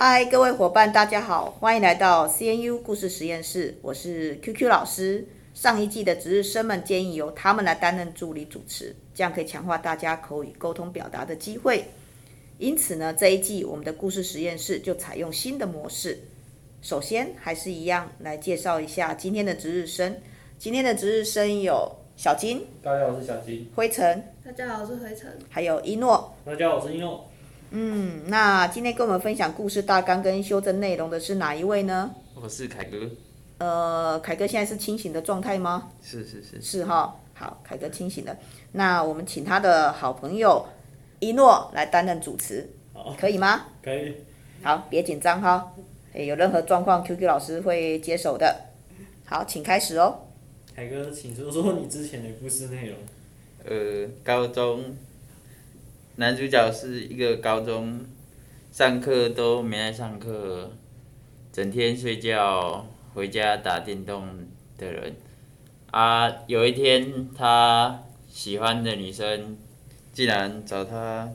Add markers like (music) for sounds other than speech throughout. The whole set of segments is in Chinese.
嗨，各位伙伴，大家好，欢迎来到 CNU 故事实验室，我是 QQ 老师。上一季的值日生们建议由他们来担任助理主持，这样可以强化大家口语沟通表达的机会。因此呢，这一季我们的故事实验室就采用新的模式。首先，还是一样来介绍一下今天的值日生。今天的值日生有小金，大家好，我是小金。灰尘，大家好，我是灰尘。还有一诺，大家好，我是一诺。嗯，那今天跟我们分享故事大纲跟修正内容的是哪一位呢？我是凯哥。呃，凯哥现在是清醒的状态吗？是是是。是哈，好，凯哥清醒了。那我们请他的好朋友一诺来担任主持，可以吗？可以。好，别紧张哈。诶，有任何状况，QQ 老师会接手的。好，请开始哦。凯哥，请说说你之前的故事内容。呃，高中。男主角是一个高中，上课都没来上课，整天睡觉，回家打电动的人。啊，有一天他喜欢的女生，竟然找他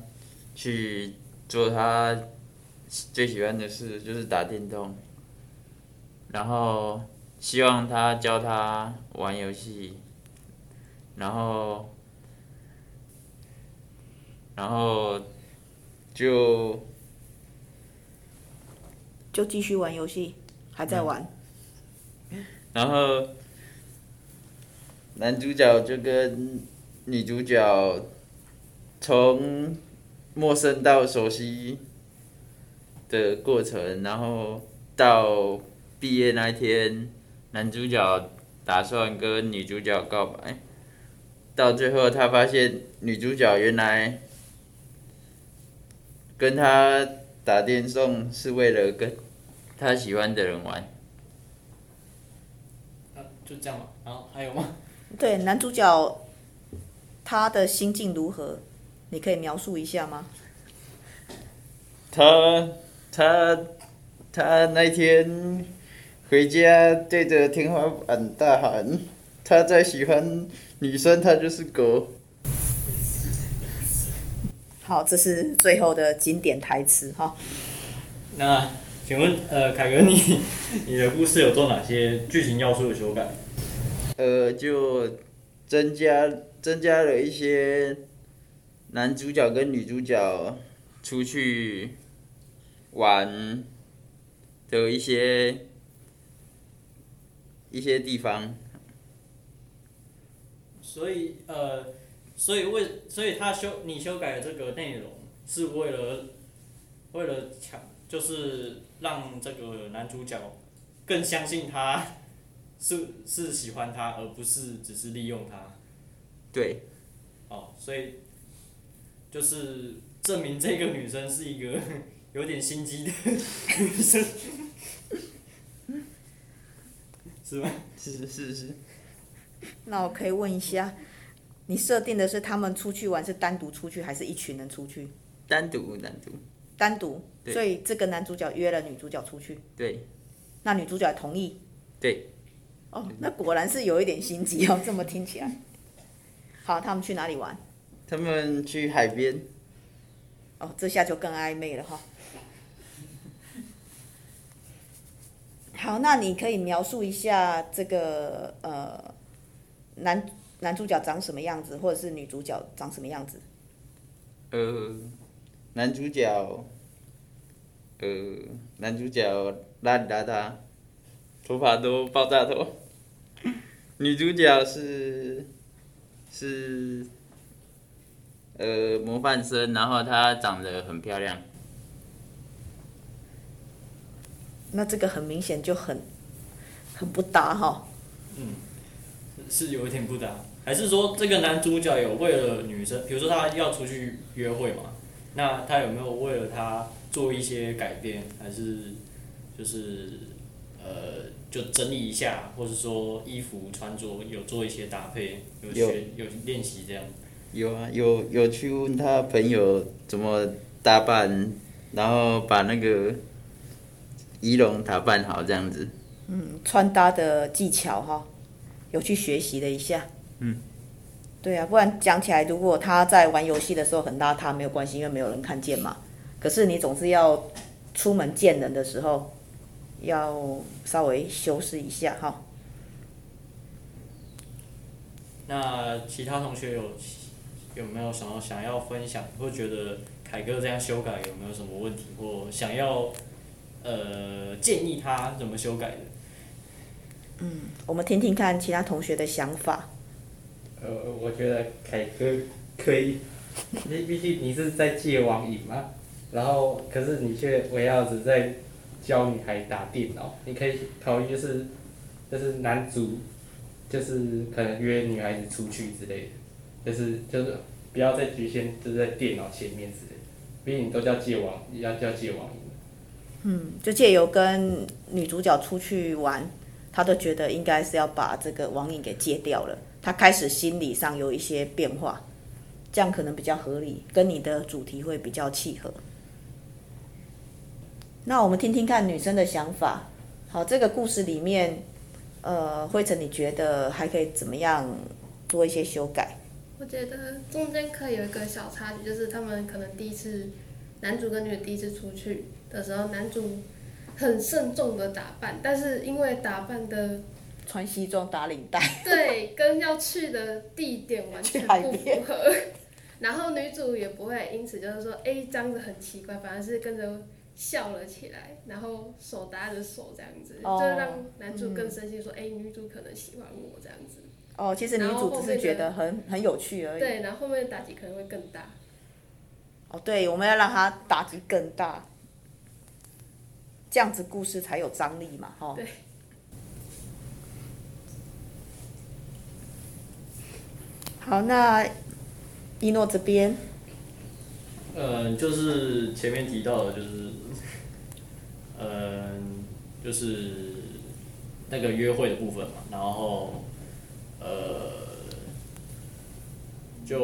去做他最喜欢的事，就是打电动。然后希望他教他玩游戏，然后。然后就就继续玩游戏，还在玩。然后男主角就跟女主角从陌生到熟悉的过程，然后到毕业那一天，男主角打算跟女主角告白，到最后他发现女主角原来。跟他打电动是为了跟他喜欢的人玩。啊，就这样吧。然后还有吗？(laughs) 对，男主角他的心境如何？你可以描述一下吗？他他他那天回家对着天花板大喊：“他在喜欢女生，他就是狗。”好，这是最后的经典台词哈。那请问，呃，凯哥你，你你的故事有做哪些剧情要素的修改？呃，就增加增加了一些男主角跟女主角出去玩的一些一些地方。所以，呃。所以为，所以他修你修改的这个内容是为了，为了强，就是让这个男主角更相信他 (laughs) 是是喜欢他，而不是只是利用他。对。哦，所以就是证明这个女生是一个 (laughs) 有点心机的 (laughs) 女生，是吧？是是是是。那我可以问一下。你设定的是他们出去玩是单独出去，还是一群人出去？单独，单独。单独。所以这个男主角约了女主角出去。对。那女主角同意。对。哦，那果然是有一点心机哦，这么听起来。(laughs) 好，他们去哪里玩？他们去海边。哦，这下就更暧昧了哈。好，那你可以描述一下这个呃男。男主角长什么样子，或者是女主角长什么样子？呃，男主角，呃，男主角邋里邋遢，头发都爆炸头。女主角是，是，呃，模范生，然后她长得很漂亮。那这个很明显就很，很不搭哈。嗯，是有一点不搭。还是说这个男主角有为了女生，比如说他要出去约会嘛？那他有没有为了他做一些改变？还是就是呃，就整理一下，或者说衣服穿着有做一些搭配，有学有练习这样？有啊，有有去问他朋友怎么打扮，然后把那个仪容打扮好这样子。嗯，穿搭的技巧哈，有去学习了一下。嗯，对啊，不然讲起来，如果他在玩游戏的时候很邋遢，没有关系，因为没有人看见嘛。可是你总是要出门见人的时候，要稍微修饰一下哈。那其他同学有有没有想要想要分享，或觉得凯哥这样修改有没有什么问题，或想要呃建议他怎么修改的？嗯，我们听听看其他同学的想法。呃，我觉得凯哥可以，你毕竟你是在戒网瘾嘛，然后可是你却围绕着在教女孩打电脑，你可以考虑就是就是男主就是可能约女孩子出去之类的，就是就是不要再局限就是在电脑前面之类的，毕竟都叫戒网，要叫戒网瘾。嗯，就借由跟女主角出去玩，他都觉得应该是要把这个网瘾给戒掉了。他开始心理上有一些变化，这样可能比较合理，跟你的主题会比较契合。那我们听听看女生的想法。好，这个故事里面，呃，慧晨，你觉得还可以怎么样做一些修改？我觉得中间可以有一个小插曲，就是他们可能第一次，男主跟女主第一次出去的时候，男主很慎重的打扮，但是因为打扮的。穿西装打领带，(laughs) 对，跟要去的地点完全不符合。然后女主也不会因此就是说，哎，这样子很奇怪，反而是跟着笑了起来，然后手搭着手这样子，哦、就让男主更生气，说，哎、嗯，女主可能喜欢我这样子。哦，其实女主只是觉得很很有趣而已。对，然后后面的打击可能会更大。哦，对，我们要让他打击更大，这样子故事才有张力嘛，哈、哦。对。好，那一诺这边，嗯，就是前面提到的，就是，嗯，就是那个约会的部分嘛，然后，呃，就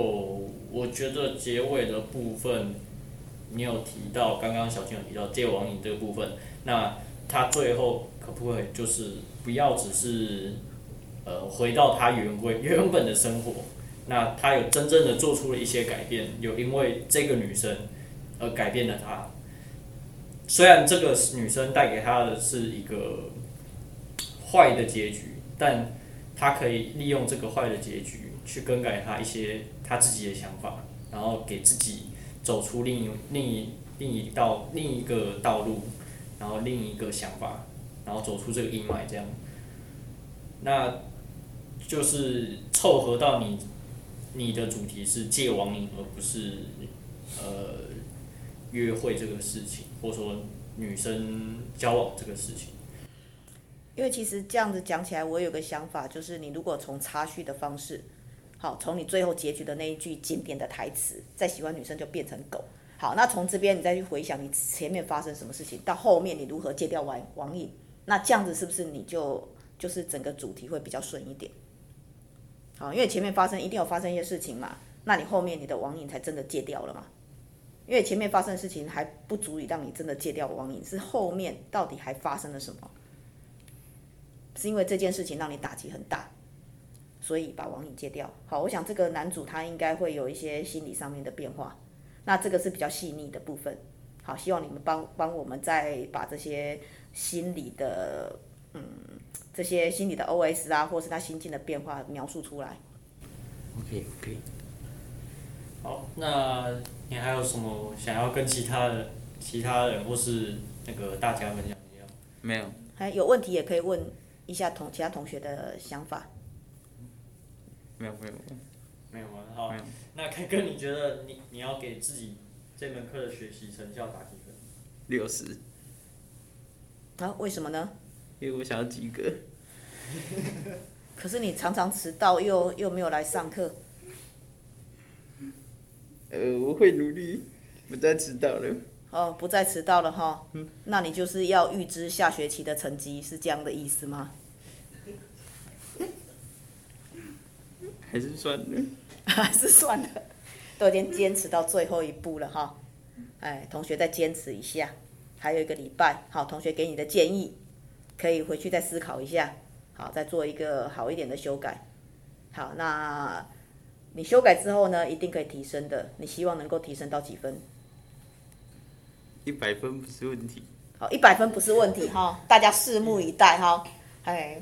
我觉得结尾的部分，你有提到，刚刚小青有提到戒网瘾这个部分，那他最后可不可以就是不要只是，呃，回到他原归 (laughs) 原本的生活？那他有真正的做出了一些改变，有因为这个女生而改变了他。虽然这个女生带给他的是一个坏的结局，但他可以利用这个坏的结局去更改他一些他自己的想法，然后给自己走出另一另一另一道另一个道路，然后另一个想法，然后走出这个阴霾，这样。那就是凑合到你。你的主题是戒网瘾，而不是呃约会这个事情，或者说女生交往这个事情。因为其实这样子讲起来，我有个想法，就是你如果从插叙的方式，好，从你最后结局的那一句经典的台词，再喜欢女生就变成狗。好，那从这边你再去回想你前面发生什么事情，到后面你如何戒掉网网瘾，那这样子是不是你就就是整个主题会比较顺一点？好，因为前面发生一定有发生一些事情嘛，那你后面你的网瘾才真的戒掉了嘛？因为前面发生的事情还不足以让你真的戒掉网瘾，是后面到底还发生了什么？是因为这件事情让你打击很大，所以把网瘾戒掉。好，我想这个男主他应该会有一些心理上面的变化，那这个是比较细腻的部分。好，希望你们帮帮我们再把这些心理的，嗯。这些心理的 OS 啊，或是他心境的变化描述出来。OK OK。好，那你还有什么想要跟其他的其他人或是那个大家分享一下？没有。还有问题也可以问一下同其他同学的想法。没有没有没有吗？好，那凯哥，你觉得你你要给自己这门课的学习成效打几分？六十。啊？为什么呢？因为我想要及格。(laughs) 可是你常常迟到，又又没有来上课。呃，我会努力，不再迟到了。哦，不再迟到了哈。嗯。那你就是要预知下学期的成绩，是这样的意思吗？(laughs) 还是算了。(laughs) 还是算了，都已经坚持到最后一步了哈。哎，同学再坚持一下，还有一个礼拜。好，同学给你的建议。可以回去再思考一下，好，再做一个好一点的修改。好，那你修改之后呢，一定可以提升的。你希望能够提升到几分？一百分不是问题。好，一百分不是问题哈，大家拭目以待哈。哎，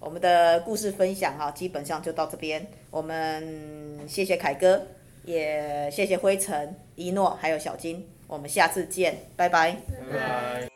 我们的故事分享哈，基本上就到这边。我们谢谢凯哥，也谢谢灰尘、一诺还有小金，我们下次见，拜拜。拜拜。